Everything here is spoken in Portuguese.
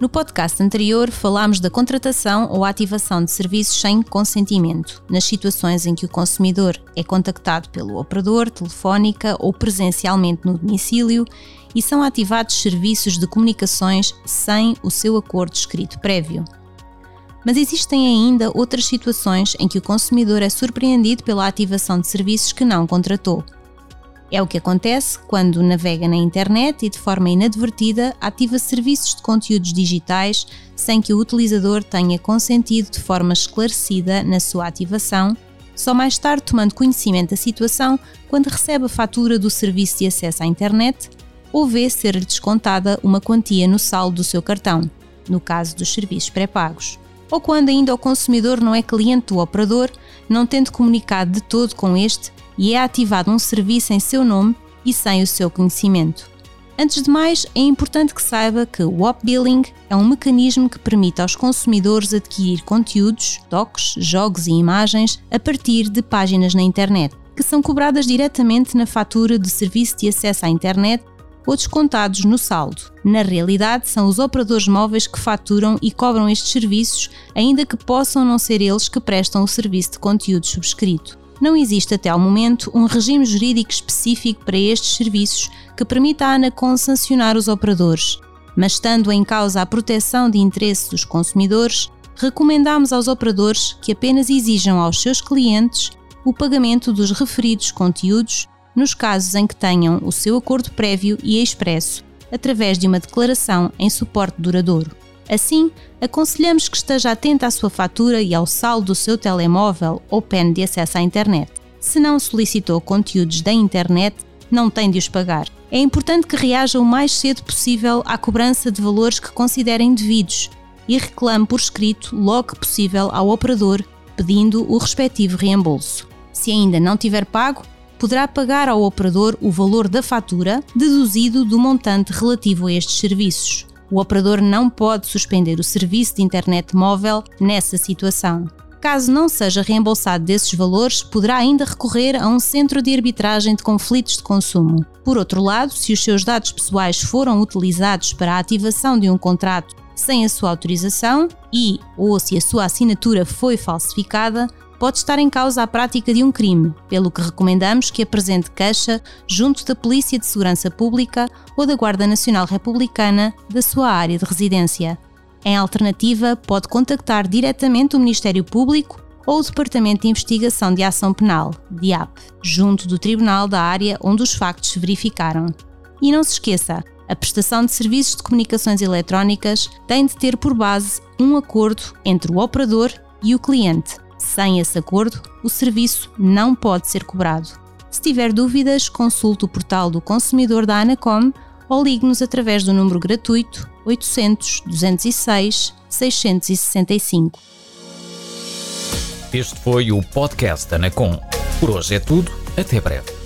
No podcast anterior falámos da contratação ou ativação de serviços sem consentimento, nas situações em que o consumidor é contactado pelo operador, telefónica ou presencialmente no domicílio e são ativados serviços de comunicações sem o seu acordo escrito prévio. Mas existem ainda outras situações em que o consumidor é surpreendido pela ativação de serviços que não contratou é o que acontece quando navega na internet e de forma inadvertida ativa serviços de conteúdos digitais sem que o utilizador tenha consentido de forma esclarecida na sua ativação, só mais tarde tomando conhecimento da situação quando recebe a fatura do serviço de acesso à internet ou vê ser descontada uma quantia no saldo do seu cartão, no caso dos serviços pré-pagos. Ou quando ainda o consumidor não é cliente do operador, não tendo comunicado de todo com este e é ativado um serviço em seu nome e sem o seu conhecimento. Antes de mais, é importante que saiba que o Op Billing é um mecanismo que permite aos consumidores adquirir conteúdos, toques, jogos e imagens a partir de páginas na internet, que são cobradas diretamente na fatura de serviço de acesso à internet ou descontados no saldo. Na realidade, são os operadores móveis que faturam e cobram estes serviços, ainda que possam não ser eles que prestam o serviço de conteúdo subscrito não existe até ao momento um regime jurídico específico para estes serviços que permita à ANACON sancionar os operadores, mas estando em causa a proteção de interesses dos consumidores, recomendamos aos operadores que apenas exijam aos seus clientes o pagamento dos referidos conteúdos nos casos em que tenham o seu acordo prévio e expresso, através de uma declaração em suporte duradouro. Assim, aconselhamos que esteja atento à sua fatura e ao saldo do seu telemóvel ou PEN de acesso à internet. Se não solicitou conteúdos da internet, não tem de os pagar. É importante que reaja o mais cedo possível à cobrança de valores que considerem devidos e reclame por escrito logo que possível ao operador, pedindo o respectivo reembolso. Se ainda não tiver pago, poderá pagar ao operador o valor da fatura deduzido do montante relativo a estes serviços o operador não pode suspender o serviço de internet móvel nessa situação. Caso não seja reembolsado desses valores, poderá ainda recorrer a um centro de arbitragem de conflitos de consumo. Por outro lado, se os seus dados pessoais foram utilizados para a ativação de um contrato sem a sua autorização e ou se a sua assinatura foi falsificada, pode estar em causa a prática de um crime, pelo que recomendamos que apresente queixa junto da Polícia de Segurança Pública ou da Guarda Nacional Republicana da sua área de residência. Em alternativa, pode contactar diretamente o Ministério Público ou o Departamento de Investigação de Ação Penal, DIAP, junto do tribunal da área onde os factos se verificaram. E não se esqueça, a prestação de serviços de comunicações eletrónicas tem de ter por base um acordo entre o operador e o cliente sem esse acordo, o serviço não pode ser cobrado. Se tiver dúvidas, consulte o portal do consumidor da Anacom ou ligue-nos através do número gratuito 800 206 665. Este foi o podcast Anacom. Por hoje é tudo, até breve.